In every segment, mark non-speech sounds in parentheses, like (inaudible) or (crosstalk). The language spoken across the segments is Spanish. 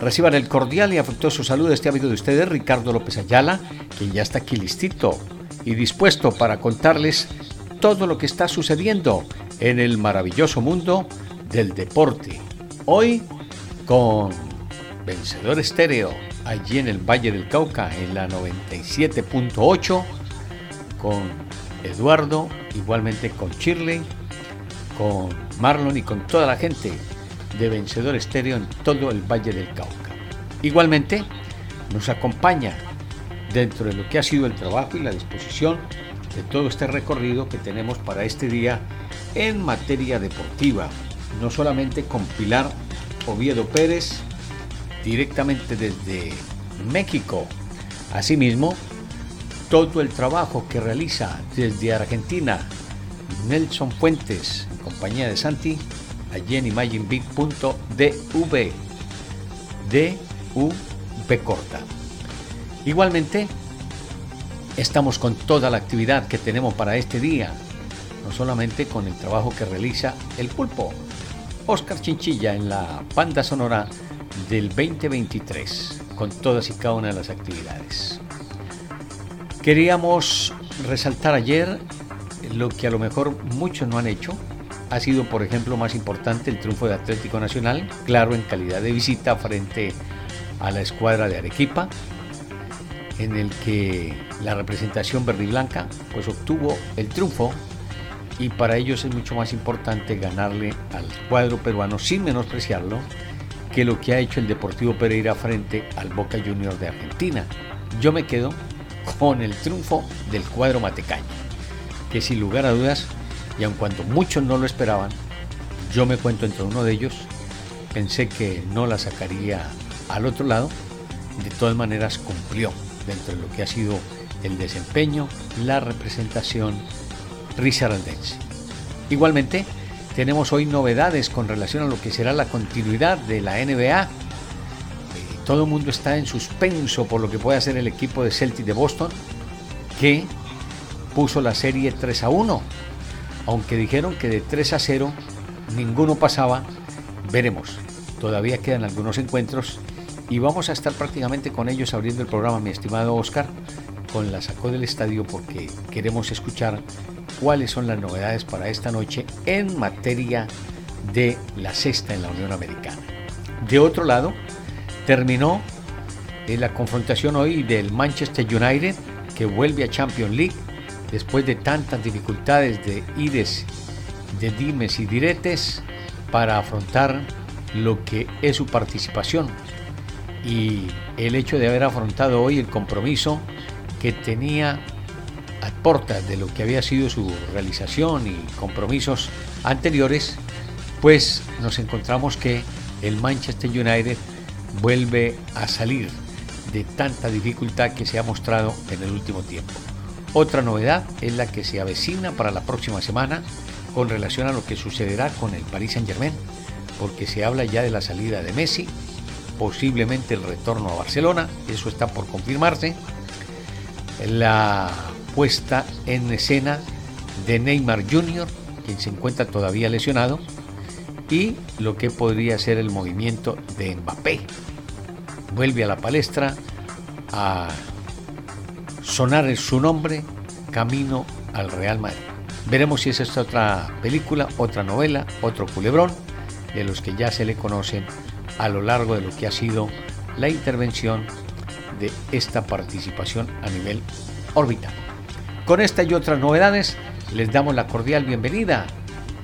Reciban el cordial y afectuoso saludo de este amigo de ustedes, Ricardo López Ayala, quien ya está aquí listito y dispuesto para contarles todo lo que está sucediendo en el maravilloso mundo del deporte. Hoy con Vencedor Estéreo, allí en el Valle del Cauca, en la 97.8, con Eduardo, igualmente con Shirley, con Marlon y con toda la gente de Vencedor Estéreo en todo el Valle del Cauca. Igualmente, nos acompaña dentro de lo que ha sido el trabajo y la disposición de todo este recorrido que tenemos para este día en materia deportiva. No solamente con Pilar Oviedo Pérez, directamente desde México. Asimismo, todo el trabajo que realiza desde Argentina Nelson Fuentes en compañía de Santi allí en imaginebig.dv DUV corta. Igualmente, estamos con toda la actividad que tenemos para este día, no solamente con el trabajo que realiza el pulpo, Oscar Chinchilla en la banda sonora del 2023, con todas y cada una de las actividades. Queríamos resaltar ayer lo que a lo mejor muchos no han hecho, ha sido, por ejemplo, más importante el triunfo de Atlético Nacional, claro, en calidad de visita frente a la escuadra de Arequipa, en el que la representación verde pues obtuvo el triunfo y para ellos es mucho más importante ganarle al cuadro peruano sin menospreciarlo que lo que ha hecho el Deportivo Pereira frente al Boca Juniors de Argentina. Yo me quedo con el triunfo del cuadro matecaño, que sin lugar a dudas y aun cuando muchos no lo esperaban, yo me cuento entre uno de ellos, pensé que no la sacaría al otro lado, de todas maneras cumplió dentro de lo que ha sido el desempeño, la representación risaraldense. Igualmente, tenemos hoy novedades con relación a lo que será la continuidad de la NBA. Eh, todo el mundo está en suspenso por lo que puede hacer el equipo de Celtic de Boston, que puso la serie 3 a 1 aunque dijeron que de 3 a 0 ninguno pasaba, veremos. Todavía quedan algunos encuentros y vamos a estar prácticamente con ellos abriendo el programa, mi estimado Oscar, con la sacó del estadio porque queremos escuchar cuáles son las novedades para esta noche en materia de la sexta en la Unión Americana. De otro lado, terminó eh, la confrontación hoy del Manchester United que vuelve a Champions League después de tantas dificultades de ides, de dimes y diretes, para afrontar lo que es su participación y el hecho de haber afrontado hoy el compromiso que tenía a puertas de lo que había sido su realización y compromisos anteriores, pues nos encontramos que el Manchester United vuelve a salir de tanta dificultad que se ha mostrado en el último tiempo. Otra novedad es la que se avecina para la próxima semana con relación a lo que sucederá con el Paris Saint Germain, porque se habla ya de la salida de Messi, posiblemente el retorno a Barcelona, eso está por confirmarse, la puesta en escena de Neymar Jr., quien se encuentra todavía lesionado, y lo que podría ser el movimiento de Mbappé. Vuelve a la palestra a sonar su nombre camino al Real Madrid. Veremos si es esta otra película, otra novela, otro culebrón de los que ya se le conocen a lo largo de lo que ha sido la intervención de esta participación a nivel orbital. Con esta y otras novedades les damos la cordial bienvenida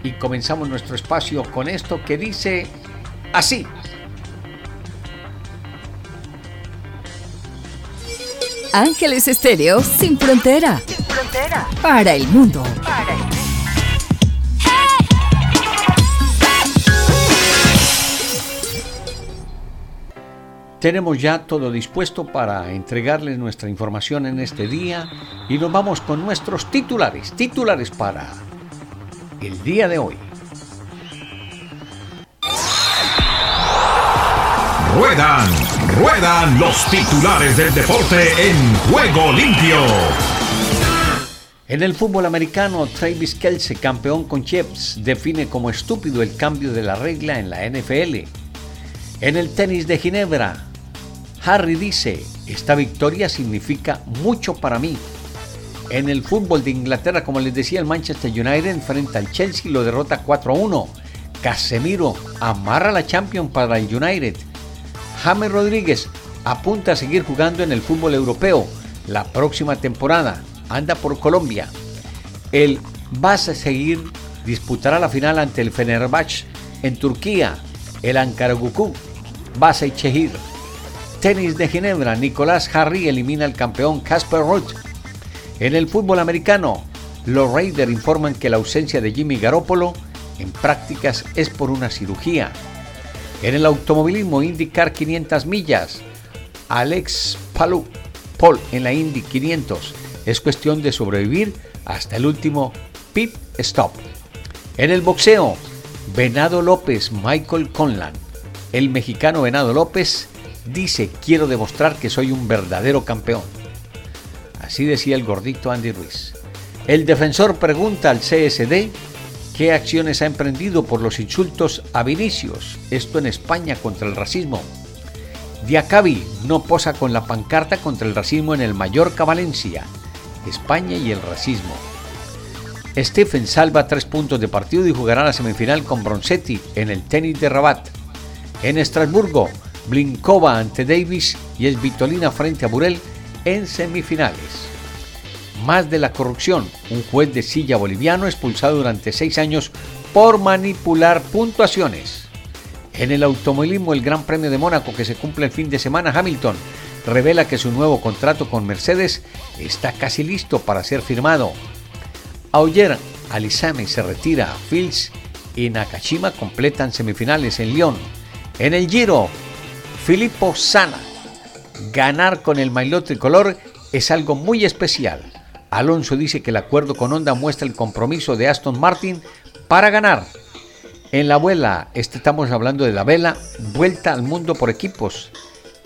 y comenzamos nuestro espacio con esto que dice así. Ángeles Estéreo sin frontera. Sin frontera. Para el mundo. Para el mundo. tenemos ya todo dispuesto para entregarles nuestra información en este día y nos vamos con nuestros titulares, titulares para el día de hoy. Ruedan, ruedan los titulares del deporte en juego limpio. En el fútbol americano, Travis Kelce, campeón con Chiefs, define como estúpido el cambio de la regla en la NFL. En el tenis de Ginebra, Harry dice, esta victoria significa mucho para mí. En el fútbol de Inglaterra, como les decía, el Manchester United frente al Chelsea lo derrota 4-1. Casemiro amarra la Champions para el United. James Rodríguez apunta a seguir jugando en el fútbol europeo la próxima temporada anda por Colombia. El vas a seguir disputará la final ante el Fenerbahce en Turquía. El Ankaragucu Basa y Chehir. Tenis de Ginebra, Nicolás Harry elimina al campeón Casper Ruth. En el fútbol americano, los Raiders informan que la ausencia de Jimmy Garoppolo en prácticas es por una cirugía. En el automovilismo IndyCar 500 millas, Alex Palou, Paul en la Indy 500 es cuestión de sobrevivir hasta el último pit stop. En el boxeo, Venado López, Michael Conlan. El mexicano Venado López dice, quiero demostrar que soy un verdadero campeón. Así decía el gordito Andy Ruiz. El defensor pregunta al CSD qué acciones ha emprendido por los insultos a Vinicius, esto en España contra el racismo. Diacabi no posa con la pancarta contra el racismo en el Mallorca Valencia. España y el racismo. Stephen salva tres puntos de partido y jugará la semifinal con Bronzetti en el tenis de Rabat. En Estrasburgo, Blinkova ante Davis y Esvitolina frente a Burel en semifinales. Más de la corrupción, un juez de silla boliviano expulsado durante seis años por manipular puntuaciones. En el automovilismo, el Gran Premio de Mónaco que se cumple el fin de semana, Hamilton revela que su nuevo contrato con Mercedes está casi listo para ser firmado. Ayer, Alisame se retira, Fils y Nakashima completan semifinales en Lyon. En el Giro, Filippo Sana. Ganar con el maillot tricolor es algo muy especial. Alonso dice que el acuerdo con Honda muestra el compromiso de Aston Martin para ganar. En la vuela, este estamos hablando de la vela, vuelta al mundo por equipos.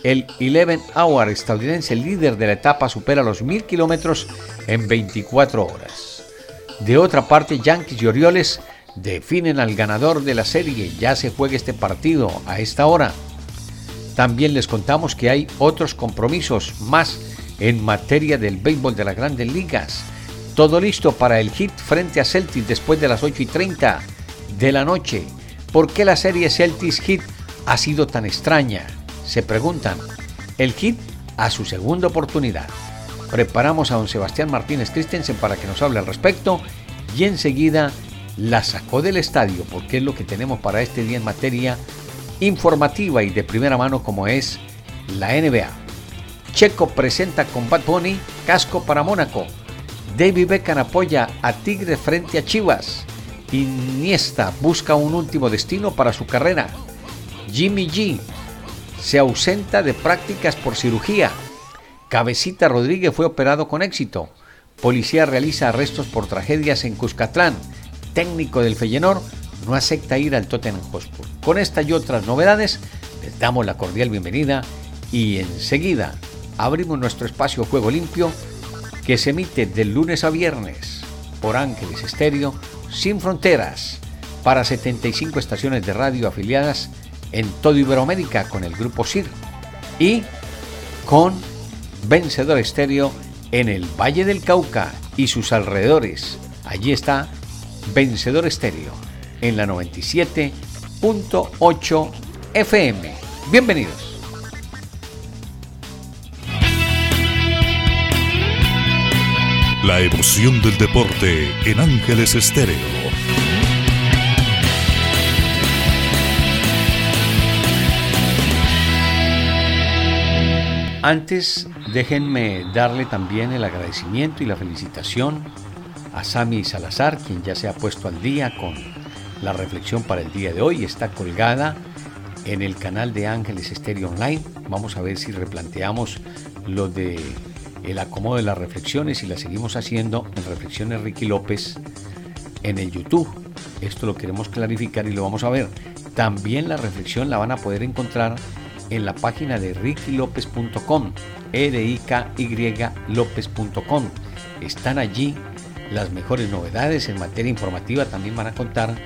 El 11 Hour estadounidense líder de la etapa supera los 1000 kilómetros en 24 horas. De otra parte, Yankees y Orioles definen al ganador de la serie. Ya se juega este partido a esta hora. También les contamos que hay otros compromisos más en materia del béisbol de las grandes ligas. Todo listo para el hit frente a Celtics después de las 8 y 30 de la noche. ¿Por qué la serie Celtics Hit ha sido tan extraña? se preguntan, el hit a su segunda oportunidad. Preparamos a don Sebastián Martínez Christensen para que nos hable al respecto y enseguida la sacó del estadio porque es lo que tenemos para este día en materia informativa y de primera mano como es la NBA. Checo presenta con Bad Bunny casco para Mónaco. David Beckham apoya a Tigre frente a Chivas. Iniesta busca un último destino para su carrera. Jimmy G se ausenta de prácticas por cirugía. Cabecita Rodríguez fue operado con éxito. Policía realiza arrestos por tragedias en Cuscatlán. Técnico del Feyenoord no acepta ir al Tottenham Hotspur. Con esta y otras novedades, les damos la cordial bienvenida y enseguida abrimos nuestro espacio Juego Limpio que se emite del lunes a viernes por Ángeles Estéreo sin fronteras para 75 estaciones de radio afiliadas en todo Iberoamérica con el grupo SIR y con Vencedor Estéreo en el Valle del Cauca y sus alrededores. Allí está Vencedor Estéreo en la 97.8 FM. Bienvenidos. La emoción del deporte en Ángeles Estéreo Antes, déjenme darle también el agradecimiento y la felicitación a Sami Salazar, quien ya se ha puesto al día con la reflexión para el día de hoy. Está colgada en el canal de Ángeles Estéreo Online. Vamos a ver si replanteamos lo de el acomodo de las reflexiones y las seguimos haciendo en Reflexiones Ricky López en el YouTube. Esto lo queremos clarificar y lo vamos a ver. También la reflexión la van a poder encontrar en la página de rickylopez.com, e d i. Están allí las mejores novedades en materia informativa, también van a contar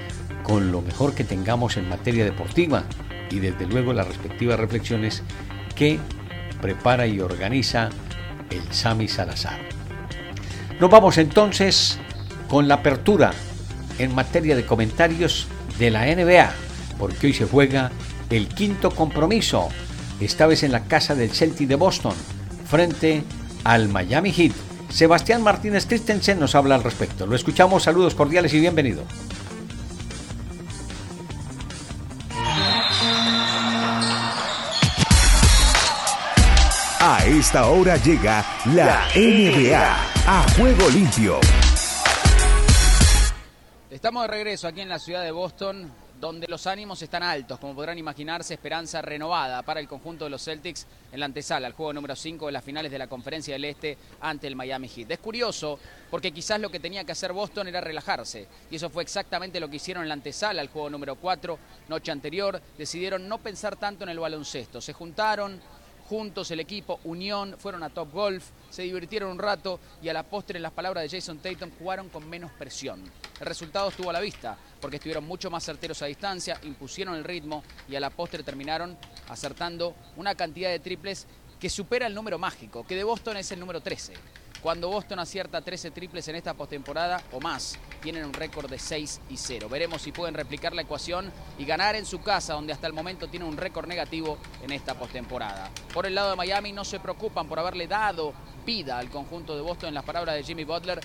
con lo mejor que tengamos en materia deportiva y desde luego las respectivas reflexiones que prepara y organiza el Sami Salazar. Nos vamos entonces con la apertura en materia de comentarios de la NBA, porque hoy se juega el quinto compromiso, esta vez en la casa del Celtic de Boston, frente al Miami Heat. Sebastián Martínez Christensen nos habla al respecto. Lo escuchamos, saludos cordiales y bienvenido. Esta hora llega la NBA a juego limpio. Estamos de regreso aquí en la ciudad de Boston, donde los ánimos están altos, como podrán imaginarse, esperanza renovada para el conjunto de los Celtics en la antesala, el juego número 5 de las finales de la Conferencia del Este ante el Miami Heat. Es curioso porque quizás lo que tenía que hacer Boston era relajarse, y eso fue exactamente lo que hicieron en la antesala, el juego número 4, noche anterior, decidieron no pensar tanto en el baloncesto, se juntaron, juntos el equipo, unión, fueron a Top Golf, se divirtieron un rato y a la postre, en las palabras de Jason Tatum, jugaron con menos presión. El resultado estuvo a la vista, porque estuvieron mucho más certeros a distancia, impusieron el ritmo y a la postre terminaron acertando una cantidad de triples que supera el número mágico, que de Boston es el número 13. Cuando Boston acierta 13 triples en esta postemporada o más, tienen un récord de 6 y 0. Veremos si pueden replicar la ecuación y ganar en su casa, donde hasta el momento tiene un récord negativo en esta postemporada. Por el lado de Miami no se preocupan por haberle dado vida al conjunto de Boston en las palabras de Jimmy Butler.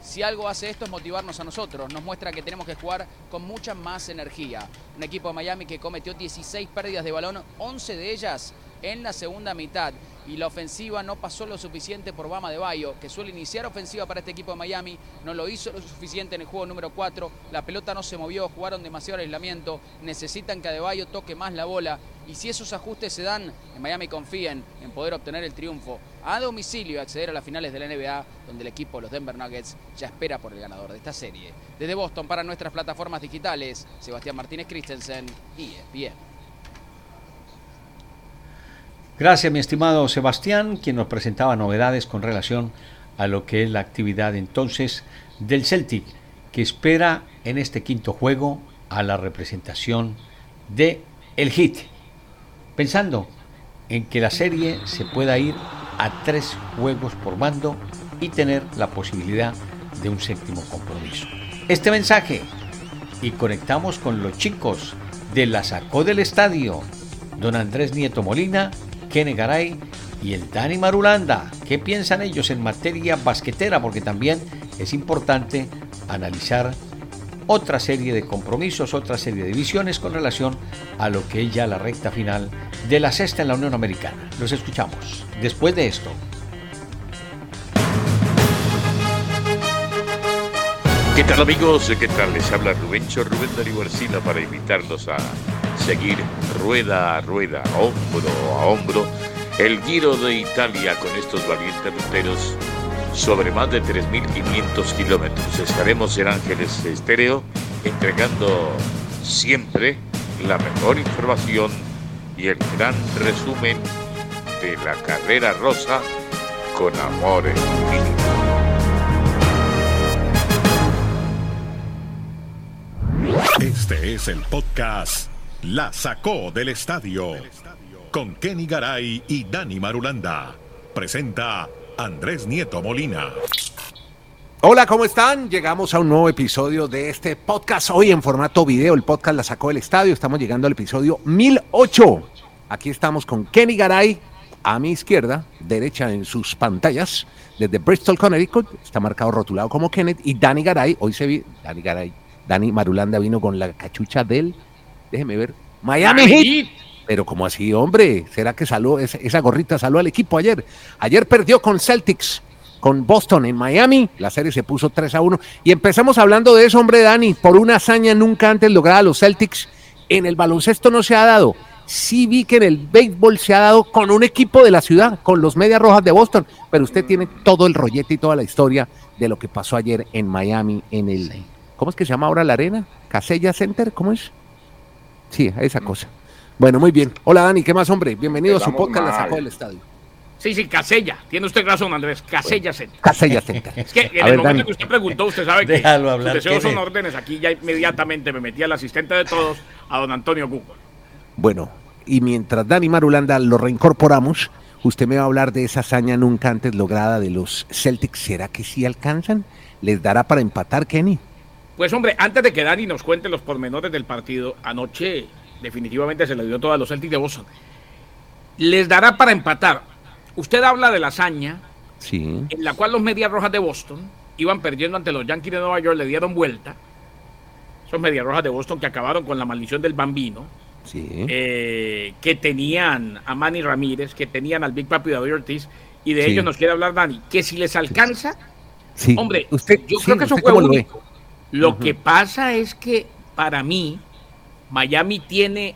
Si algo hace esto es motivarnos a nosotros, nos muestra que tenemos que jugar con mucha más energía. Un equipo de Miami que cometió 16 pérdidas de balón, 11 de ellas en la segunda mitad. Y la ofensiva no pasó lo suficiente por Bama de Bayo, que suele iniciar ofensiva para este equipo de Miami, no lo hizo lo suficiente en el juego número 4, la pelota no se movió, jugaron demasiado aislamiento, necesitan que Adebayo toque más la bola. Y si esos ajustes se dan, en Miami confíen en poder obtener el triunfo a domicilio y acceder a las finales de la NBA, donde el equipo de los Denver Nuggets ya espera por el ganador de esta serie. Desde Boston para nuestras plataformas digitales, Sebastián Martínez Christensen y bien. Gracias, mi estimado Sebastián, quien nos presentaba novedades con relación a lo que es la actividad entonces del Celtic, que espera en este quinto juego a la representación de el Hit, pensando en que la serie se pueda ir a tres juegos por mando y tener la posibilidad de un séptimo compromiso. Este mensaje y conectamos con los chicos de la Sacó del Estadio, don Andrés Nieto Molina Kene Garay y el Dani Marulanda. ¿Qué piensan ellos en materia basquetera? Porque también es importante analizar otra serie de compromisos, otra serie de visiones con relación a lo que es ya la recta final de la sexta en la Unión Americana. Los escuchamos después de esto. ¿Qué tal amigos? ¿Qué tal? Les habla Rubencho Rubén Darío Arcila para invitarlos a seguir rueda a rueda, hombro a hombro, el Giro de Italia con estos valientes ruteros sobre más de 3.500 kilómetros. Estaremos en Ángeles Estéreo entregando siempre la mejor información y el gran resumen de la carrera rosa con amor infinito. Este es el podcast la sacó del estadio. Con Kenny Garay y Dani Marulanda. Presenta Andrés Nieto Molina. Hola, ¿cómo están? Llegamos a un nuevo episodio de este podcast. Hoy en formato video, el podcast La sacó del estadio. Estamos llegando al episodio 1008. Aquí estamos con Kenny Garay a mi izquierda, derecha en sus pantallas, desde Bristol, Connecticut. Está marcado rotulado como Kenneth. Y Dani Garay, hoy se vi. Dani Garay, Dani Marulanda vino con la cachucha del déjeme ver, Miami Heat. Pero como así, hombre, ¿será que salió esa, gorrita salió al equipo ayer? Ayer perdió con Celtics, con Boston en Miami. La serie se puso 3 a 1. Y empezamos hablando de eso, hombre, Dani, por una hazaña nunca antes lograda los Celtics. En el baloncesto no se ha dado. sí vi que en el béisbol se ha dado con un equipo de la ciudad, con los Medias Rojas de Boston, pero usted tiene todo el rollete y toda la historia de lo que pasó ayer en Miami, en el, ¿cómo es que se llama ahora la arena? Casella Center, ¿cómo es? Sí, esa cosa. Bueno, muy bien. Hola Dani, ¿qué más, hombre? Bienvenido a su podcast La Sacó del Estadio. Sí, sí, Casella. Tiene usted razón, Andrés. Casella Center. Casella (laughs) Center. Es que en el momento que usted preguntó, usted sabe que sus deseos son órdenes. Aquí ya inmediatamente me metí al asistente de todos, a don Antonio Google. Bueno, y mientras Dani Marulanda lo reincorporamos, usted me va a hablar de esa hazaña nunca antes lograda de los Celtics. ¿Será que sí alcanzan? ¿Les dará para empatar, Kenny? Pues hombre, antes de que Dani nos cuente los pormenores del partido, anoche definitivamente se le dio todo a los Celtics de Boston. Les dará para empatar. Usted habla de la hazaña sí. en la cual los Medias Rojas de Boston iban perdiendo ante los Yankees de Nueva York, le dieron vuelta. Esos Medias Rojas de Boston que acabaron con la maldición del bambino. Sí. Eh, que tenían a Manny Ramírez, que tenían al Big Papi David Ortiz, y de ellos nos quiere hablar Dani, que si les alcanza, sí. hombre, usted, yo creo que eso fue único. Lo, que pasa es que para mí, Miami tiene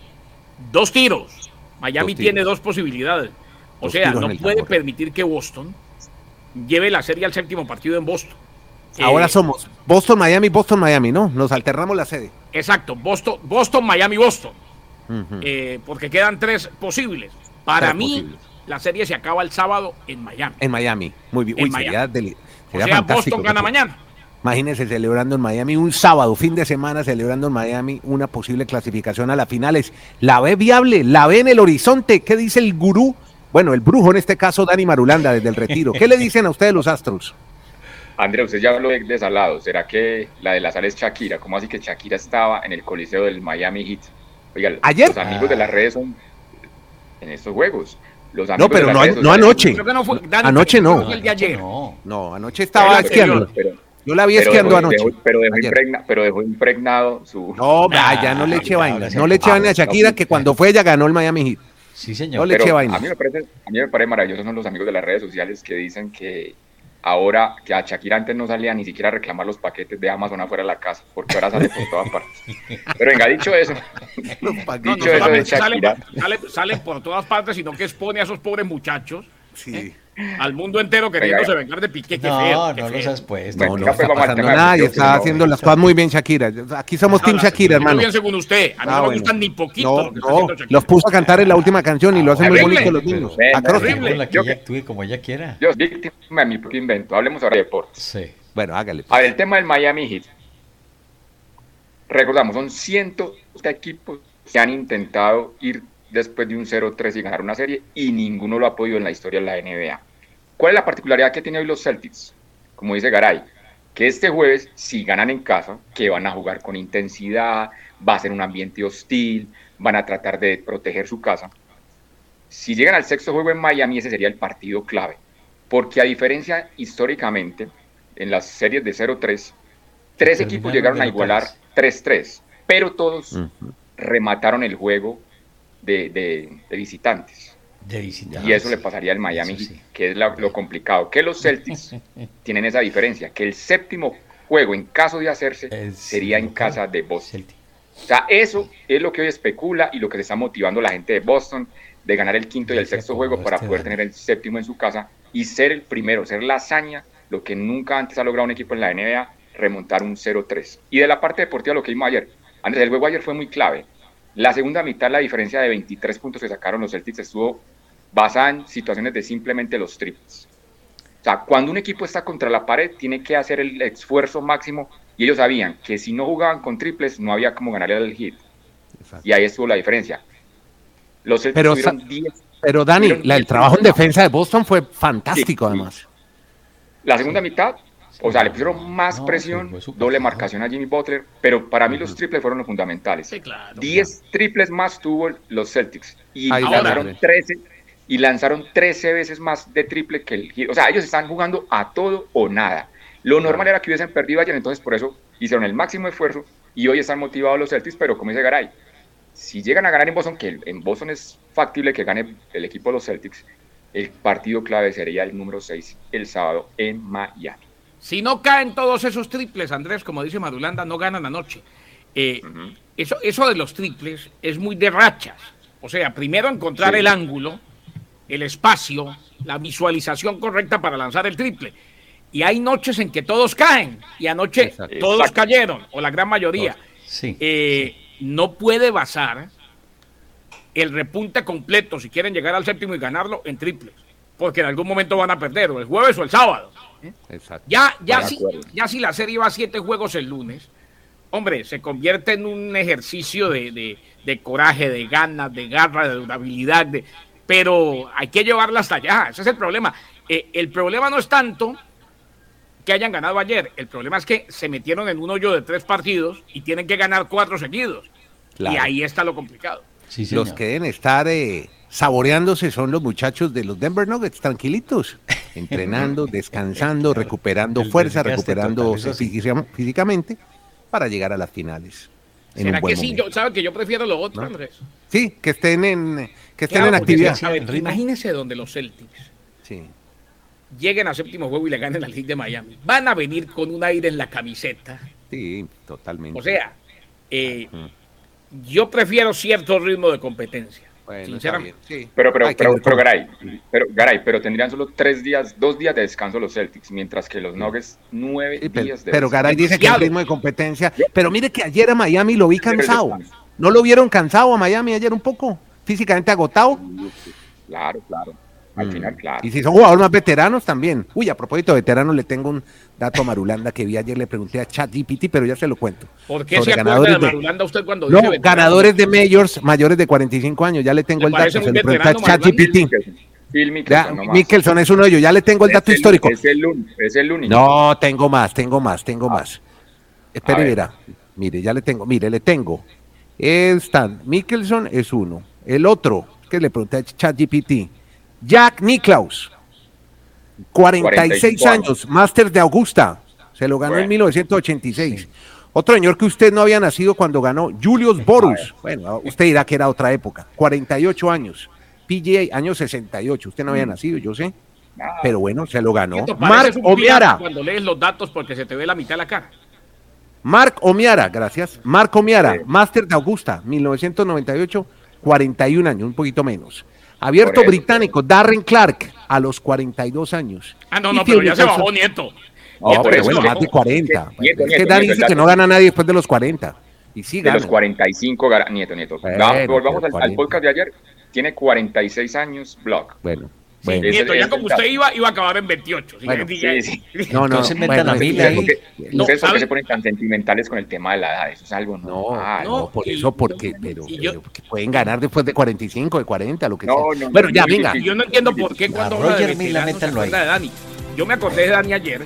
dos tiros. Miami tiene dos posibilidades. O sea, no puede permitir que Boston lleve la serie al séptimo partido en Boston. Ahora somos Boston, Miami, Boston, Miami, ¿no? Nos alternamos la sede. Exacto, Boston, Boston, Miami, Boston. eh, porque quedan tres posibles. Para Tres mí, posibles. la serie se acaba el sábado en Miami. En Miami. Muy bien. En Uy, Miami. sería, O sea. Boston gana mañana. Imagínense celebrando en Miami un sábado, fin de semana, celebrando en Miami una posible clasificación a las finales. ¿La ve viable? ¿La ve en el horizonte? ¿Qué dice el gurú? Bueno, el brujo en este caso, Dani Marulanda, desde el retiro. ¿Qué le dicen a ustedes los astros? Andrea, usted ya habló de, de Salado. ¿Será que la de la sal es Shakira? ¿Cómo así que Shakira estaba en el coliseo del Miami Heat? Oiga, ¿Ayer? los amigos de las redes son en estos juegos. Los No, amigos de pero las no, no anoche. Creo que no fue- Dani, Anoche no. fue el de ayer. No. No, anoche estaba Pero- esquiando. Pero, Yo la vi esquiando anoche. dejó- pero, dejó impregna- pero dejó impregnado su... No, Ah, ya no le eche ya, vaina. No le eche Ah, vaina a no, Shakira, no, que cuando fue ella ganó el Miami Heat. Sí, No señor. le eche vaina. a mí me parece, a mí me parece maravilloso son los amigos de las redes sociales que dicen que ahora que a Shakira antes no salía ni siquiera a reclamar los paquetes de Amazon afuera de la casa, porque ahora sale por todas partes. (laughs) Pero venga, dicho eso, (laughs) Los No. Dicho eso de solamente salen, Shakira. salen- salen por todas partes, sino que expone a esos pobres muchachos Sí. Al mundo entero queriéndose Venga. vengar de Piqué. Qué No, feo, qué no feo. los has puesto. No, no está pues pasando nada y está haciendo las cosas muy bien Shakira. Aquí somos Team No, Shakira, muy hermano. bien según usted. A mí Ah, no me bueno. gustan ni poquito No, lo los puso a cantar en la última canción y lo hacen muy bonito los niños. Horrible. La que Yo ella que- actúe como ella quiera. Yo soy víctima de mi propio invento. Hablemos ahora de deportes. Sí. Bueno, hágale. A ver, el tema del Miami Heat. Recordamos, son cientos de equipos que han intentado ir después de un 0-3 y ganar una serie y ninguno lo ha podido en la historia de la NBA. ¿Cuál es la particularidad que tienen hoy los Celtics? Como dice Garay, que este jueves, si ganan en casa, que van a jugar con intensidad, va a ser un ambiente hostil, van a tratar de proteger su casa. Si llegan al sexto juego en Miami, ese sería el partido clave. Porque a diferencia históricamente, en las series de 0-3, tres Terminaron equipos llegaron a igualar locales. 3-3, pero todos remataron el juego de, de- de visitantes. De. Y eso le pasaría al Miami, sí. que es la- lo complicado. Que los Celtics (laughs) tienen esa diferencia, que el séptimo juego, en caso de hacerse, sería en casa de Boston. Celtic. O sea, eso es lo que hoy especula y lo que se está motivando la gente de Boston de ganar el quinto y el sexto juego para este poder tener el séptimo en su casa y ser el primero, ser la hazaña, lo que nunca antes ha logrado un equipo en la NBA, remontar un 0-3. Y de la parte deportiva, lo que vimos ayer. Antes, el juego ayer fue muy clave. La segunda mitad, la diferencia de 23 puntos que sacaron los Celtics estuvo basada en situaciones de simplemente los triples. O sea, cuando un equipo está contra la pared, tiene que hacer el esfuerzo máximo y ellos sabían que si no jugaban con triples, no había como ganarle al hit. Y ahí estuvo la diferencia. Los Pero tuvieron sa- 10 Pero Dani, la- el trabajo en defensa de Boston fue fantástico, sí. además. La segunda mitad, o sea, le pusieron más No, presión, sí, doble claro. marcación a Jimmy Butler, pero para mí los triples fueron los fundamentales. Sí, claro. 10 triples más tuvo los Celtics y Ahí lanzaron André. 13 y lanzaron 13 veces más de triple que el. O sea, ellos están jugando a todo o nada. Lo normal era que hubiesen perdido ayer, entonces por eso hicieron el máximo esfuerzo y hoy están motivados los Celtics, pero como dice Garay, si llegan a ganar en Boston, que en Boston es factible que gane el equipo de los Celtics, el partido clave sería el número 6 el sábado en Miami. Si no caen todos esos triples, Andrés, como dice Madulanda, no ganan anoche. Eh, eso, eso de los triples es muy de rachas. O sea, primero encontrar el ángulo, el espacio, la visualización correcta para lanzar el triple. Y hay noches en que todos caen, y anoche todos cayeron, o la gran mayoría. Eh, no puede basar el repunte completo, si quieren llegar al séptimo y ganarlo, en triples. Porque en algún momento van a perder, o el jueves o el sábado. Ya, ya, si, ya si la serie va a siete juegos el lunes, hombre, se convierte en un ejercicio de, coraje, de ganas, de garra, de durabilidad, de, pero hay que llevarla hasta allá, ese es el problema. Eh, el problema no es tanto que hayan ganado ayer, el problema es que se metieron en un hoyo de tres partidos y tienen que ganar cuatro seguidos. Y ahí está lo complicado. los que deben estar eh, saboreándose son los muchachos de los Denver Nuggets, tranquilitos, (laughs) entrenando, descansando, recuperando fuerza, recuperando físicamente para llegar a las finales. ¿Será que sí? Yo, ¿Sabes que yo prefiero lo otro, Andrés? Sí, que estén en, que estén en actividad. imagínese donde los Celtics lleguen a séptimo juego y le ganen al Heat de Miami. Van a venir con un aire en la camiseta. Sí, totalmente. O sea, eh, yo prefiero cierto ritmo de competencia. Sinceramente. Sí. Pero, pero, pero, pero, Garay, pero, Garay, pero tendrían solo tres días, dos días de descanso los Celtics, mientras que los Nuggets nueve días de Pero Garay dice que el ritmo de competencia. Pero mire que ayer a Miami lo vi cansado. ¿No lo vieron cansado a Miami ayer un poco? Físicamente agotado. Claro, claro. Al mm. final, claro. Y si son jugadores más veteranos también. Uy, a propósito de veteranos, le tengo un dato a Marulanda que vi ayer, le pregunté a ChatGPT, pero ya se lo cuento. ¿Por qué se acuerda de Marulanda usted cuando no, ganadores de majors mayores de 45 años, ya le tengo el dato, se lo pregunté a ChatGPT. Phil Mickelson, es uno de ellos, ya le tengo el dato histórico. Es el, es el único. No, tengo más, tengo más, tengo ah. más. Espere, mira, mire, ya le tengo, mire, le tengo. Stan Mickelson es uno. El otro, que le pregunté a ChatGPT, Jack Nicklaus, 46 años, máster de Augusta, se lo ganó en 1986. Otro señor que usted no había nacido cuando ganó, Julius Borus. Bueno, usted dirá que era otra época, 48 años. PGA, año 68, usted no había mm. nacido, yo sé. Pero bueno, se lo ganó. Mark Omiara. Cuando lees los datos porque se te ve la mitad de la cara. Mark Omiara, gracias. Mark Omiara, máster de Augusta, 1998, 41 años, un poquito menos. Abierto británico, Darren Clark, a los 42 años. Ah, no, no, pero ya se bajó Nieto. No, pero bueno, más de 40. es que Darren dice que no gana nadie después de los 40. Y sí De los 45, Nieto, Nieto. volvamos al, al, podcast de ayer. Tiene 46 años, Block. Bueno. Bueno. Nieto, ya como usted iba, iba a acabar en 28. Bueno, sí, sí. (laughs) No, no, se inventan la mil ahí. No, ¿Ustedes por qué se ponen tan sentimentales con el tema de la edad? Eso es algo no. No, por eso, porque, pero, pero pueden ganar después de 45, de 40, lo que sea. No, bueno, ya, venga. Yo no entiendo por qué cuando habla de veteranos se de Dani. Yo me acordé de Dani ayer,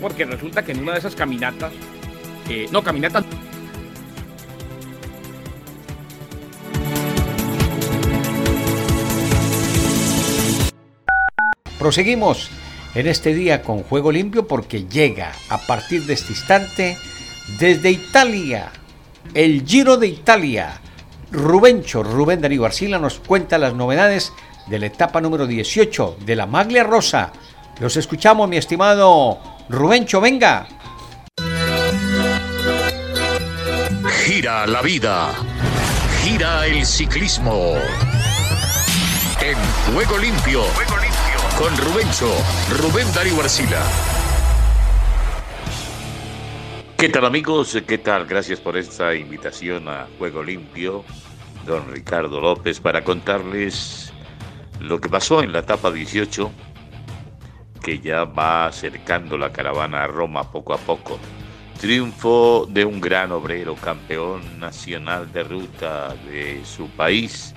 porque resulta que en una de esas caminatas, eh, no, caminatas Proseguimos en este día con Juego Limpio porque llega a partir de este instante desde Italia, el Giro de Italia. Rubencho, Rubén Darío Arcila nos cuenta las novedades de la etapa número 18 de la Maglia Rosa. Los escuchamos, mi estimado Rubencho, venga. Gira la vida, gira el ciclismo. En Juego Limpio con Rubencho, Rubén Darío Arcila. ¿Qué tal amigos? ¿Qué tal? Gracias por esta invitación a Juego Limpio, don Ricardo López, para contarles lo que pasó en la etapa 18, que ya va acercando la caravana a Roma poco a poco. Triunfo de un gran obrero, campeón nacional de ruta de su país,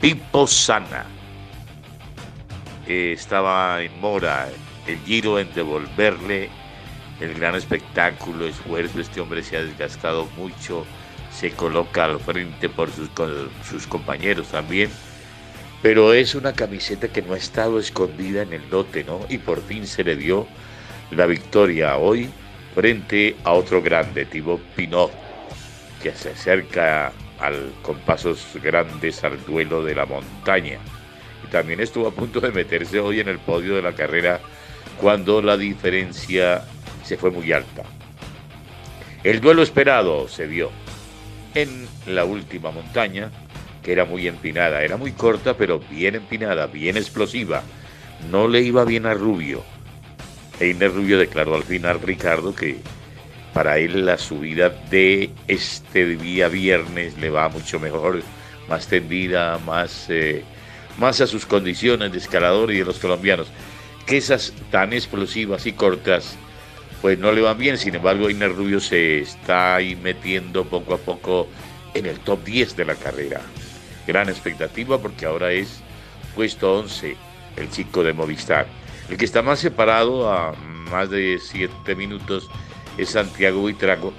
Pipo Sana estaba en mora el giro en devolverle el gran espectáculo, esfuerzo. Este hombre se ha desgastado mucho, se coloca al frente por sus, sus compañeros también. Pero es una camiseta que no ha estado escondida en el lote, ¿no? Y por fin se le dio la victoria hoy frente a otro grande, Thibaut Pinot, que se acerca al, con pasos grandes al duelo de la montaña también estuvo a punto de meterse hoy en el podio de la carrera cuando la diferencia se fue muy alta. El duelo esperado se dio en la última montaña, que era muy empinada. Era muy corta, pero bien empinada, bien explosiva. No le iba bien a Rubio. Einer Rubio declaró al final, Ricardo, que para él la subida de este día viernes le va mucho mejor, más tendida, más, eh, más a sus condiciones de escalador y de los colombianos. Que esas tan explosivas y cortas, pues no le van bien. Sin embargo, Iner Rubio se está ahí metiendo poco a poco en el top 10 de la carrera. Gran expectativa porque ahora es puesto 11 el chico de Movistar. El que está más separado a más de 7 minutos es Santiago Buitrago,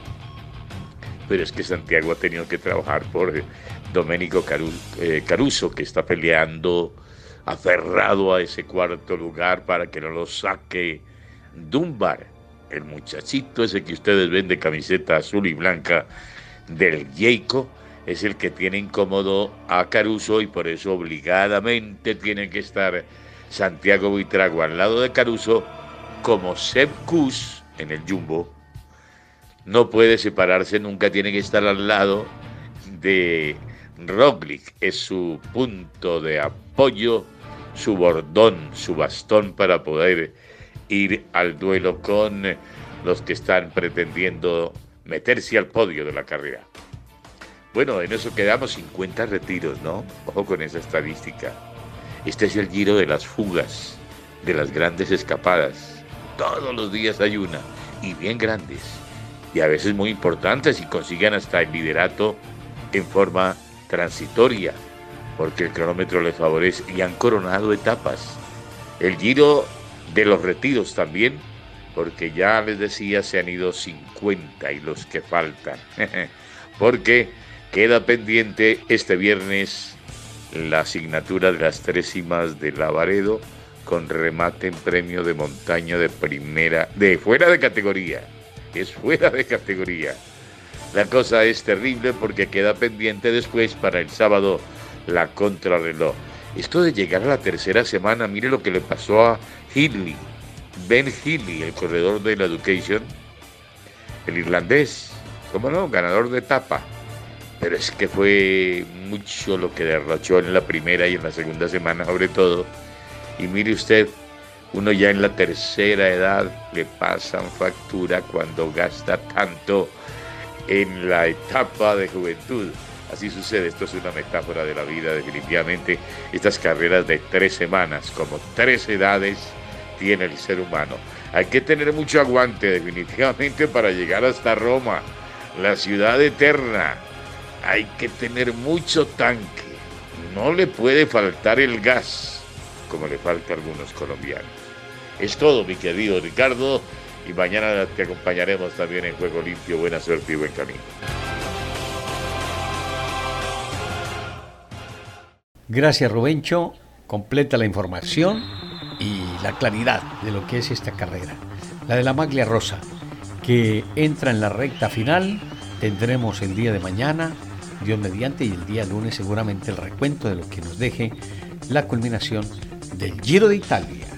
pero es que Santiago ha tenido que trabajar por Domenico eh, Caruso, que está peleando aferrado a ese cuarto lugar para que no lo saque Dunbar, el muchachito ese que ustedes ven de camiseta azul y blanca del Jayco, es el que tiene incómodo a Caruso y por eso obligadamente tiene que estar Santiago Buitrago al lado de Caruso como Seb Kus en el Jumbo. No puede separarse, nunca tiene que estar al lado de Roglic. Es su punto de apoyo, su bordón, su bastón para poder ir al duelo con los que están pretendiendo meterse al podio de la carrera. Bueno, en eso quedamos 50 retiros, ¿no? Ojo con esa estadística. Este es el giro de las fugas, de las grandes escapadas. Todos los días hay una, y bien grandes y a veces muy importantes y consigan hasta el liderato en forma transitoria, porque el cronómetro les favorece y han coronado etapas. El giro de los retiros también, porque ya les decía, se han ido 50 y los que faltan, (laughs) porque queda pendiente este viernes la asignatura de las tres cimas de Lavaredo con remate en premio de montaña de primera, de fuera de categoría es fuera de categoría. La cosa es terrible porque queda pendiente después para el sábado la contrarreloj. Esto de llegar a la tercera semana, mire lo que le pasó a Healy, Ben Healy, el corredor de la Education, el irlandés, ¿cómo no? Ganador de etapa. Pero es que fue mucho lo que derrochó en la primera y en la segunda semana, sobre todo. Y mire usted, uno ya en la tercera edad le pasan factura cuando gasta tanto en la etapa de juventud. Así sucede, esto es una metáfora de la vida definitivamente. Estas carreras de tres semanas, como tres edades, tiene el ser humano. Hay que tener mucho aguante definitivamente para llegar hasta Roma, la ciudad eterna. Hay que tener mucho tanque. No le puede faltar el gas, como le falta a algunos colombianos. Es todo, mi querido Ricardo. Y mañana te acompañaremos también en Juego Limpio. Buena suerte y buen camino. Gracias, Rubencho. Completa la información y la claridad de lo que es esta carrera. La de la Maglia Rosa, que entra en la recta final. Tendremos el día de mañana, Dios mediante, y el día lunes seguramente el recuento de lo que nos deje la culminación del Giro de Italia.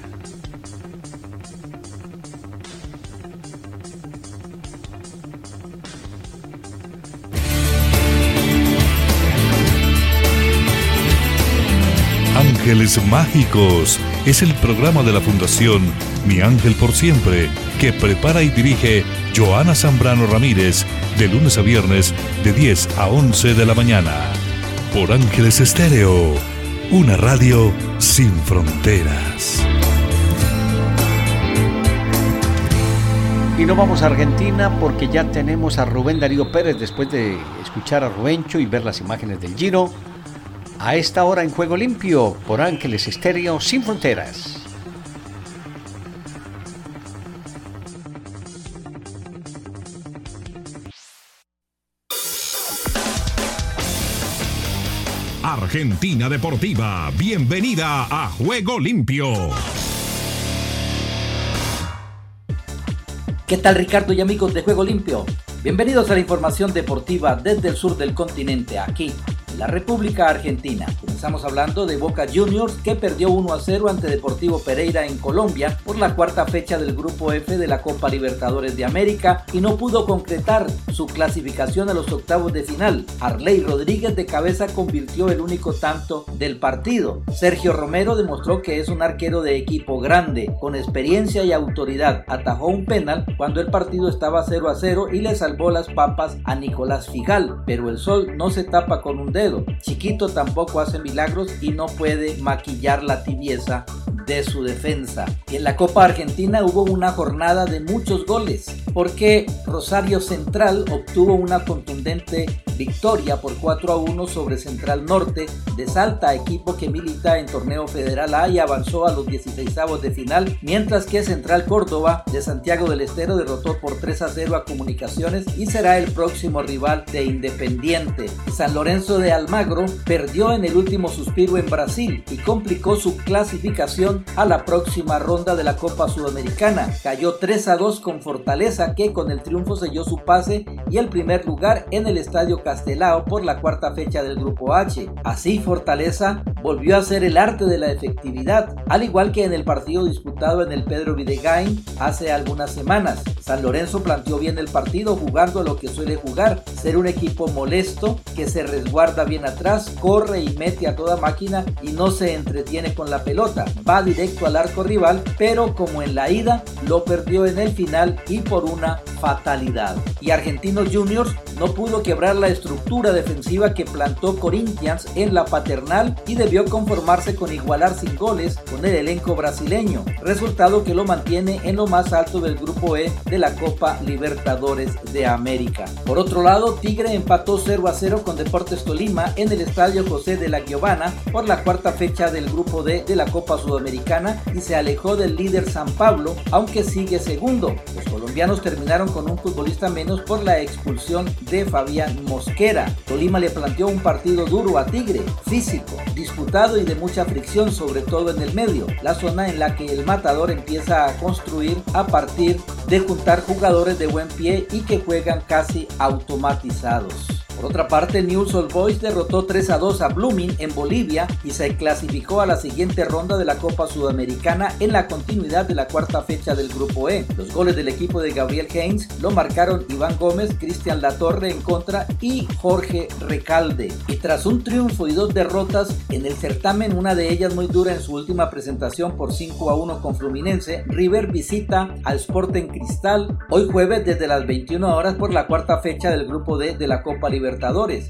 Mágicos es el programa de la Fundación Mi Ángel por Siempre que prepara y dirige Joana Zambrano Ramírez de lunes a viernes de 10 a 11 de la mañana. Por Ángeles Estéreo, una radio sin fronteras. Y no vamos a Argentina porque ya tenemos a Rubén Darío Pérez después de escuchar a Rubencho y ver las imágenes del Giro a esta hora en Juego Limpio por Ángeles Estéreo Sin Fronteras. Argentina Deportiva, bienvenida a Juego Limpio. ¿Qué tal Ricardo y amigos de Juego Limpio? Bienvenidos a la información deportiva desde el sur del continente, aquí la República Argentina, con Estamos hablando de Boca Juniors que perdió 1 a 0 ante Deportivo Pereira en Colombia por la cuarta fecha del Grupo F de la Copa Libertadores de América y no pudo concretar su clasificación a los octavos de final. Arley Rodríguez de cabeza convirtió el único tanto del partido. Sergio Romero demostró que es un arquero de equipo grande, con experiencia y autoridad. Atajó un penal cuando el partido estaba 0 a 0 y le salvó las papas a Nicolás Figal, pero el sol no se tapa con un dedo. Chiquito tampoco hace milagros y no puede maquillar la tibieza de su defensa. Y en la Copa Argentina hubo una jornada de muchos goles, porque Rosario Central obtuvo una contundente victoria por 4 a 1 sobre Central Norte de Salta, equipo que milita en torneo federal A y avanzó a los 16 de final, mientras que Central Córdoba de Santiago del Estero derrotó por 3 a 0 a Comunicaciones y será el próximo rival de Independiente. San Lorenzo de Almagro perdió en el último suspiro en Brasil y complicó su clasificación a la próxima ronda de la Copa Sudamericana. Cayó 3 a 2 con Fortaleza que con el triunfo selló su pase y el primer lugar en el Estadio Castelao por la cuarta fecha del Grupo H. Así Fortaleza volvió a ser el arte de la efectividad, al igual que en el partido disputado en el Pedro Videgain hace algunas semanas. San Lorenzo planteó bien el partido jugando lo que suele jugar, ser un equipo molesto que se resguarda bien atrás, corre y mete a toda máquina y no se entretiene con la pelota. Va directo al arco rival, pero como en la ida lo perdió en el final y por una fatalidad. Y Argentinos Juniors no pudo quebrar la estructura defensiva que plantó Corinthians en la paternal y debió conformarse con igualar sin goles con el elenco brasileño, resultado que lo mantiene en lo más alto del grupo E de la Copa Libertadores de América. Por otro lado, Tigre empató 0 a 0 con Deportes Tolima en el Estadio José de la Giovana por la cuarta fecha del grupo D de la Copa Sudamericana y se alejó del líder San Pablo, aunque sigue segundo. Los colombianos terminaron con un futbolista menos por la expulsión de Fabián Mosquera. Tolima le planteó un partido duro a Tigre, físico, disputado y de mucha fricción, sobre todo en el medio, la zona en la que el matador empieza a construir a partir de juntar jugadores de buen pie y que juegan casi automatizados. Por otra parte, News Old Boys derrotó 3 a 2 a Blooming en Bolivia y se clasificó a la siguiente ronda de la Copa Sudamericana en la continuidad de la cuarta fecha del Grupo E. Los goles del equipo de Gabriel Haynes lo marcaron Iván Gómez, Cristian Latorre en contra y Jorge Recalde. Y tras un triunfo y dos derrotas en el certamen, una de ellas muy dura en su última presentación por 5 a 1 con Fluminense, River visita al Sporting Cristal hoy jueves desde las 21 horas por la cuarta fecha del Grupo D de la Copa Libertadores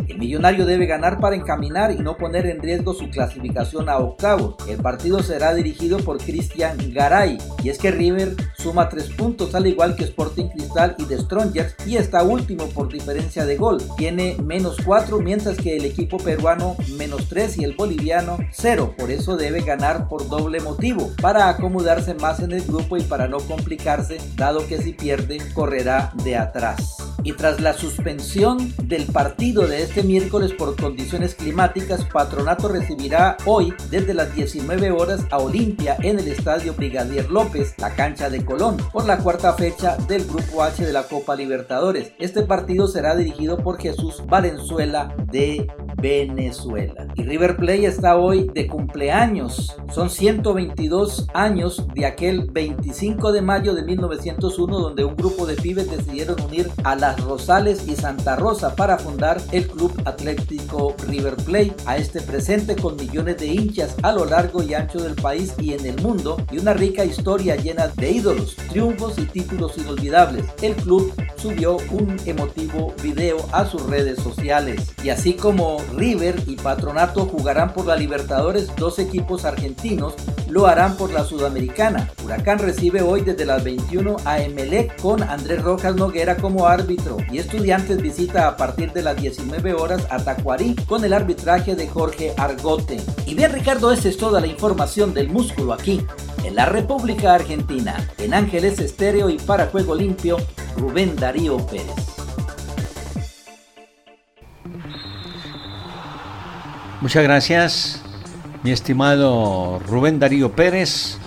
el millonario debe ganar para encaminar y no poner en riesgo su clasificación a octavos. El partido será dirigido por Cristian Garay. Y es que River suma tres puntos al igual que Sporting Cristal y The Strongers y está último por diferencia de gol. Tiene menos cuatro mientras que el equipo peruano menos tres y el boliviano cero. Por eso debe ganar por doble motivo para acomodarse más en el grupo y para no complicarse dado que si pierde correrá de atrás. Y tras la suspensión del partido de este miércoles por condiciones climáticas, Patronato recibirá hoy desde las 19 horas a Olimpia en el Estadio Brigadier López, la cancha de Colón, por la cuarta fecha del Grupo H de la Copa Libertadores. Este partido será dirigido por Jesús Valenzuela de Venezuela. Y River Plate está hoy de cumpleaños. Son 122 años de aquel 25 de mayo de 1901 donde un grupo de pibes decidieron unir a Las Rosales y Santa Rosa para fundar el Club Atlético River Plate. A este presente con millones de hinchas a lo largo y ancho del país y en el mundo y una rica historia llena de ídolos, triunfos y títulos inolvidables. El club subió un emotivo video a sus redes sociales. Y así como River y Patronato jugarán por la Libertadores, dos equipos argentinos lo harán por la Sudamericana. Huracán recibe hoy desde las 21 a Emelec con Andrés Rojas Noguera como árbitro y Estudiantes visita a partir de las 19 horas a Tacuarí con el arbitraje de Jorge Argote. Y bien Ricardo, esta es toda la información del músculo aquí en la República Argentina. En Ángeles Estéreo y para Juego Limpio, Rubén Darío Pérez. Muchas gracias, mi estimado Rubén Darío Pérez.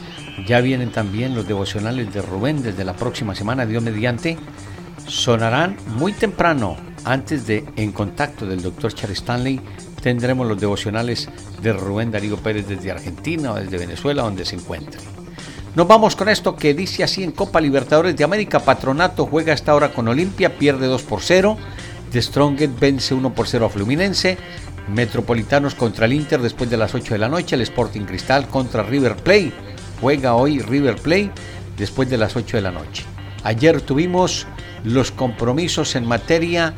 Ya vienen también los devocionales de Rubén desde la próxima semana, Dios mediante. Sonarán muy temprano, antes de En Contacto del Dr. Charles Stanley, tendremos los devocionales de Rubén Darío Pérez desde Argentina o desde Venezuela, donde se encuentre. Nos vamos con esto que dice así en Copa Libertadores de América. Patronato juega esta hora con Olimpia, pierde 2 por 0. The Strongest vence 1 por 0 a Fluminense. Metropolitanos contra el Inter después de las 8 de la noche. El Sporting Cristal contra River Play. Juega hoy River Play después de las 8 de la noche. Ayer tuvimos los compromisos en materia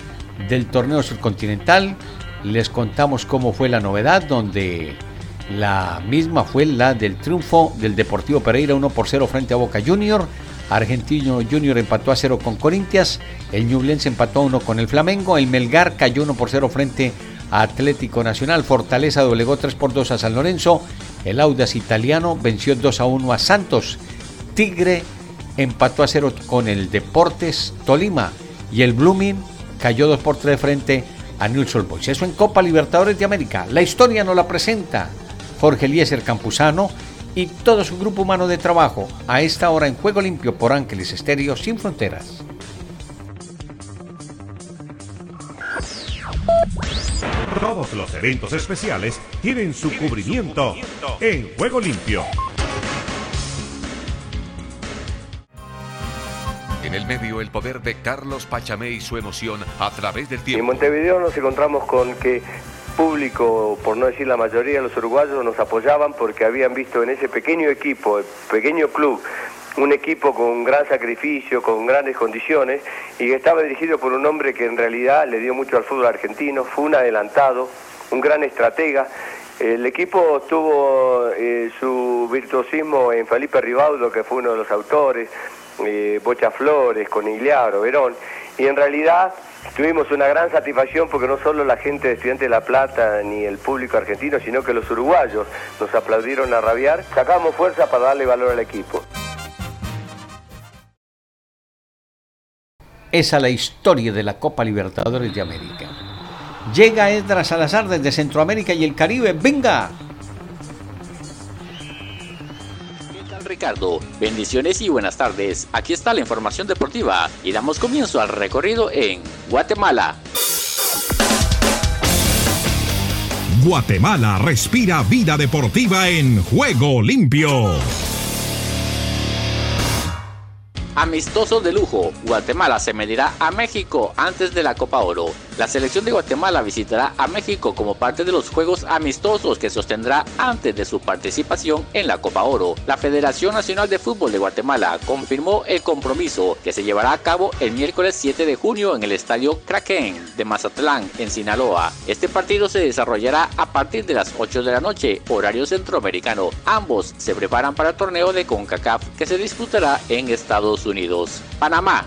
del torneo subcontinental. Les contamos cómo fue la novedad, donde la misma fue la del triunfo del Deportivo Pereira 1 por 0 frente a Boca Junior. Argentino Junior empató a 0 con Corintias. El Ñublense empató a 1 con el Flamengo. El Melgar cayó 1 por 0 frente a Atlético Nacional. Fortaleza doblegó 3 por 2 a San Lorenzo. El Audas italiano venció 2 a 1 a Santos. Tigre empató a 0 con el Deportes Tolima. Y el Blooming cayó 2 por 3 frente a Newell's Boys. Eso en Copa Libertadores de América. La historia nos la presenta Jorge Eliezer Campuzano y todo su grupo humano de trabajo a esta hora en Juego Limpio por Ángeles Estéreo Sin Fronteras. Todos los eventos especiales tienen su cubrimiento en Juego Limpio. El medio, el poder de Carlos Pachamé y su emoción a través del tiempo. En Montevideo nos encontramos con que público, por no decir la mayoría de los uruguayos, nos apoyaban porque habían visto en ese pequeño equipo, pequeño club, un equipo con gran sacrificio, con grandes condiciones y que estaba dirigido por un hombre que en realidad le dio mucho al fútbol argentino, fue un adelantado, un gran estratega. El equipo tuvo eh, su virtuosismo en Felipe Ribaudo, que fue uno de los autores, eh, Bocha Flores, Conigliaro, Verón, y en realidad Tuvimos una gran satisfacción porque no solo la gente de Estudiantes de La Plata ni el público argentino, sino que los uruguayos nos aplaudieron a rabiar. Sacamos fuerza para darle valor al equipo. Esa es la historia de la Copa Libertadores de América. Llega Edra Salazar desde Centroamérica y el Caribe. ¡Venga! Ricardo. Bendiciones y buenas tardes. Aquí está la información deportiva y damos comienzo al recorrido en Guatemala. Guatemala respira vida deportiva en juego limpio. Amistoso de lujo, Guatemala se medirá a México antes de la Copa Oro. La selección de Guatemala visitará a México como parte de los Juegos Amistosos que sostendrá antes de su participación en la Copa Oro. La Federación Nacional de Fútbol de Guatemala confirmó el compromiso que se llevará a cabo el miércoles 7 de junio en el Estadio Kraken de Mazatlán, en Sinaloa. Este partido se desarrollará a partir de las 8 de la noche, horario centroamericano. Ambos se preparan para el torneo de CONCACAF que se disputará en Estados Unidos. Panamá.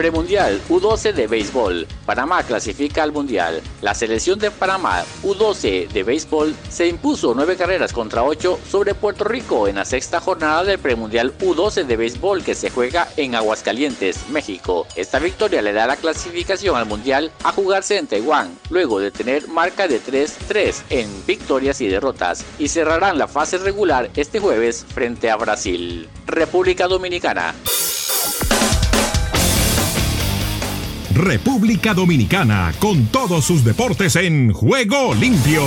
Premundial U12 de béisbol. Panamá clasifica al Mundial. La selección de Panamá U12 de béisbol se impuso nueve carreras contra ocho sobre Puerto Rico en la sexta jornada del Premundial U12 de béisbol que se juega en Aguascalientes, México. Esta victoria le da la clasificación al Mundial a jugarse en Taiwán, luego de tener marca de 3-3 en victorias y derrotas, y cerrarán la fase regular este jueves frente a Brasil. República Dominicana. República Dominicana, con todos sus deportes en juego limpio.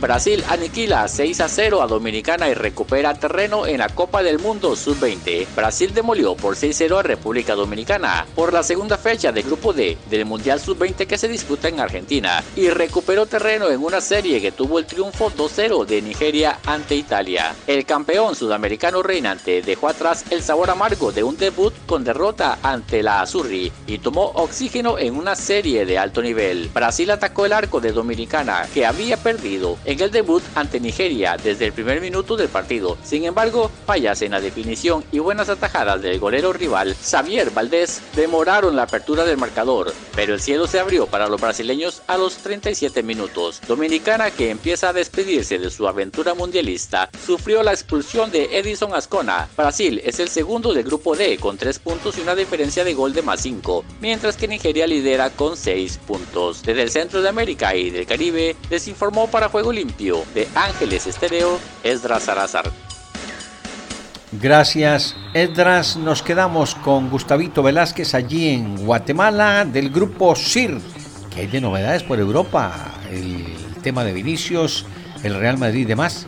Brasil aniquila 6 a 0 a Dominicana y recupera terreno en la Copa del Mundo Sub-20. Brasil demolió por 6-0 a República Dominicana por la segunda fecha del Grupo D del Mundial Sub-20 que se disputa en Argentina y recuperó terreno en una serie que tuvo el triunfo 2-0 de Nigeria ante Italia. El campeón sudamericano reinante dejó atrás el sabor amargo de un debut con derrota ante la Azurri y tomó oxígeno en una serie de alto nivel. Brasil atacó el arco de Dominicana que había perdido en el debut ante Nigeria desde el primer minuto del partido. Sin embargo, fallas en la definición y buenas atajadas del golero rival Xavier Valdés demoraron la apertura del marcador, pero el cielo se abrió para los brasileños a los 37 minutos. Dominicana, que empieza a despedirse de su aventura mundialista, sufrió la expulsión de Edison Ascona. Brasil es el segundo del grupo D con 3 puntos y una diferencia de gol de más 5, mientras que Nigeria lidera con 6 puntos. Desde el centro de América y del Caribe, les informó para Juego Limpio de Ángeles Estéreo, Esdras Salazar. Gracias, Edras. Nos quedamos con Gustavito Velázquez allí en Guatemala del grupo CIR. que hay de novedades por Europa? El tema de Vinicius, el Real Madrid y demás.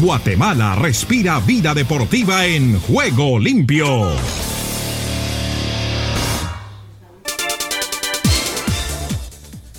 Guatemala respira vida deportiva en juego limpio.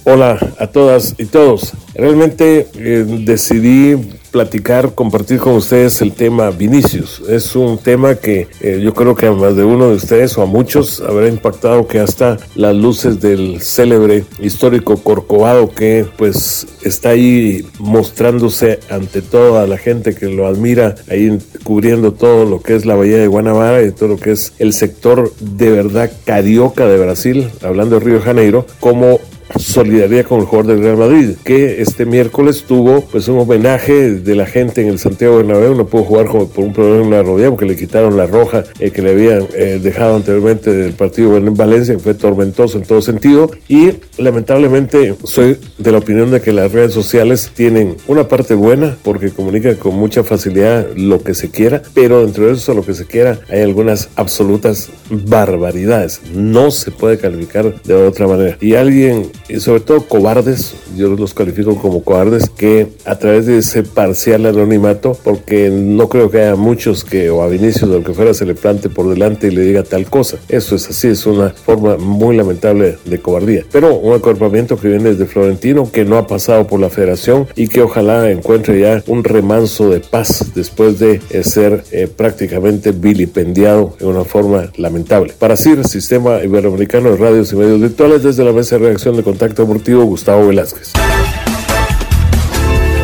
Hola a todas y todos. Realmente eh, decidí platicar, compartir con ustedes el tema Vinicius. Es un tema que eh, yo creo que a más de uno de ustedes o a muchos habrá impactado que hasta las luces del célebre histórico Corcovado que pues está ahí mostrándose ante toda la gente que lo admira, ahí cubriendo todo lo que es la bahía de Guanabara y todo lo que es el sector de verdad carioca de Brasil, hablando de Río de Janeiro, como solidaridad con el jugador del Real Madrid, que este miércoles tuvo pues un homenaje de la gente en el Santiago Bernabéu, no pudo jugar por un problema en la rodilla porque le quitaron la roja eh, que le habían eh, dejado anteriormente del partido en Valencia, que fue tormentoso en todo sentido, y lamentablemente soy de la opinión de que las redes sociales tienen una parte buena porque comunican con mucha facilidad lo que se quiera, pero dentro de eso lo que se quiera hay algunas absolutas barbaridades, no se puede calificar de otra manera. Y alguien sobre todo cobardes, yo los califico como cobardes, que a través de ese parcial anonimato, porque no creo que haya muchos que, o a Vinicius o lo que fuera, se le plante por delante y le diga tal cosa. Eso es así, es una forma muy lamentable de cobardía. Pero un acorpamiento que viene desde Florentino, que no ha pasado por la federación y que ojalá encuentre ya un remanso de paz después de eh, ser eh, prácticamente vilipendiado en una forma lamentable. Para CIR, Sistema Iberoamericano de Radios y Medios Virtuales, desde la mesa de reacción de Contacto Deportivo Gustavo Velázquez.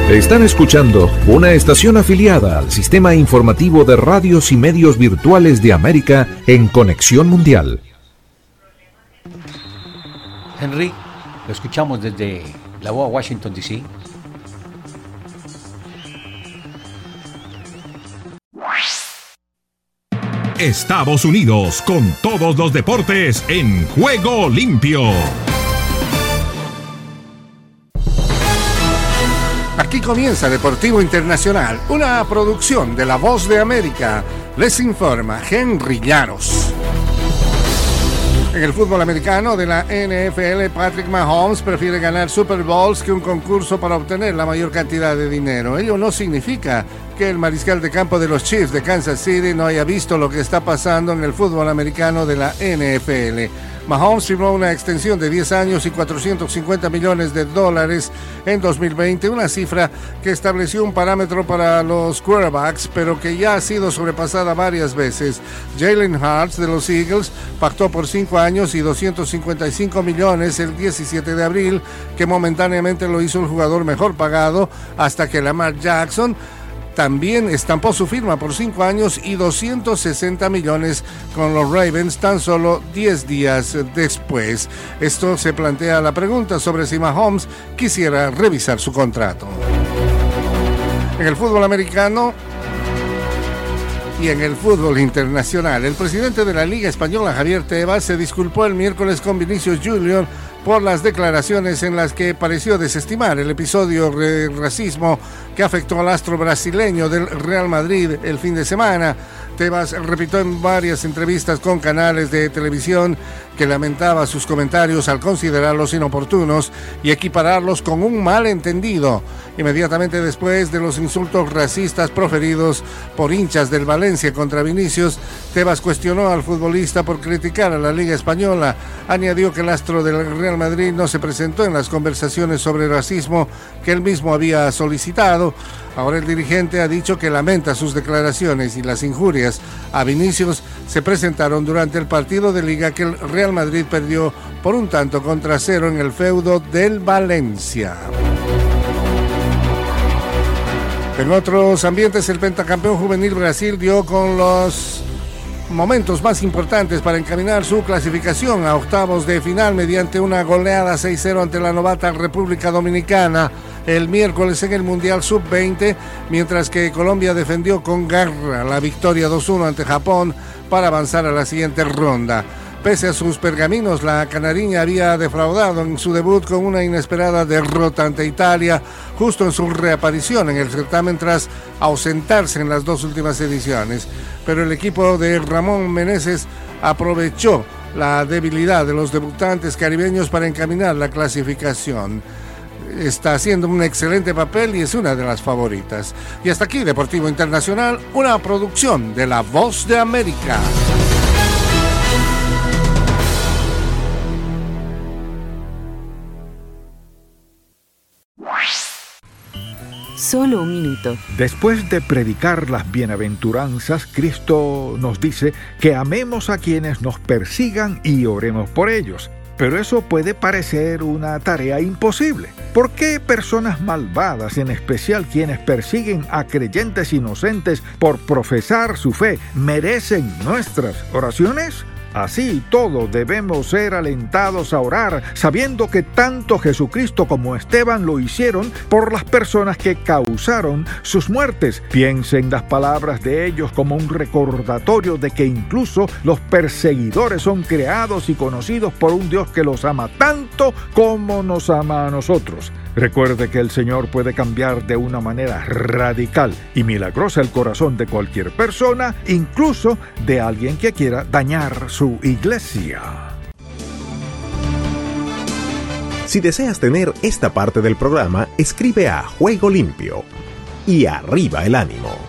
Están escuchando una estación afiliada al sistema informativo de radios y medios virtuales de América en Conexión Mundial. Henry, lo escuchamos desde la UA Washington, D.C. Estados Unidos con todos los deportes en juego limpio. Aquí comienza Deportivo Internacional, una producción de La Voz de América. Les informa Henry Llanos. En el fútbol americano de la NFL, Patrick Mahomes prefiere ganar Super Bowls que un concurso para obtener la mayor cantidad de dinero. Ello no significa el mariscal de campo de los Chiefs de Kansas City no haya visto lo que está pasando en el fútbol americano de la NFL. Mahomes firmó una extensión de 10 años y 450 millones de dólares en 2020, una cifra que estableció un parámetro para los quarterbacks, pero que ya ha sido sobrepasada varias veces. Jalen Hurts de los Eagles pactó por 5 años y 255 millones el 17 de abril, que momentáneamente lo hizo el jugador mejor pagado, hasta que Lamar Jackson también estampó su firma por 5 años y 260 millones con los Ravens tan solo 10 días después. Esto se plantea la pregunta sobre si Mahomes quisiera revisar su contrato. En el fútbol americano, y en el fútbol internacional. El presidente de la Liga Española, Javier Tebas, se disculpó el miércoles con Vinicius Junior por las declaraciones en las que pareció desestimar el episodio de racismo que afectó al astro brasileño del Real Madrid el fin de semana. Tebas repitió en varias entrevistas con canales de televisión que lamentaba sus comentarios al considerarlos inoportunos y equipararlos con un malentendido. Inmediatamente después de los insultos racistas proferidos por hinchas del Valencia contra Vinicius, Tebas cuestionó al futbolista por criticar a la Liga Española. Añadió que el astro del Real Madrid no se presentó en las conversaciones sobre racismo que él mismo había solicitado. Ahora el dirigente ha dicho que lamenta sus declaraciones y las injurias a Vinicius se presentaron durante el partido de liga que el Real Madrid perdió por un tanto contra cero en el feudo del Valencia. En otros ambientes, el pentacampeón juvenil Brasil dio con los momentos más importantes para encaminar su clasificación a octavos de final mediante una goleada 6-0 ante la novata República Dominicana el miércoles en el Mundial Sub-20, mientras que Colombia defendió con garra la victoria 2-1 ante Japón para avanzar a la siguiente ronda. Pese a sus pergaminos, la canariña había defraudado en su debut con una inesperada derrota ante Italia, justo en su reaparición en el certamen tras ausentarse en las dos últimas ediciones. Pero el equipo de Ramón Meneses aprovechó la debilidad de los debutantes caribeños para encaminar la clasificación está haciendo un excelente papel y es una de las favoritas. Y hasta aquí Deportivo Internacional, una producción de La Voz de América. Solo un minuto. Después de predicar las bienaventuranzas, Cristo nos dice que amemos a quienes nos persigan y oremos por ellos. Pero eso puede parecer una tarea imposible. ¿Por qué personas malvadas, en especial quienes persiguen a creyentes inocentes por profesar su fe, merecen nuestras oraciones? Así todos debemos ser alentados a orar, sabiendo que tanto Jesucristo como Esteban lo hicieron por las personas que causaron sus muertes. Piensen las palabras de ellos como un recordatorio de que incluso los perseguidores son creados y conocidos por un Dios que los ama tanto como nos ama a nosotros. Recuerde que el Señor puede cambiar de una manera radical y milagrosa el corazón de cualquier persona, incluso de alguien que quiera dañar su iglesia. Si deseas tener esta parte del programa, escribe a Juego Limpio y arriba el ánimo.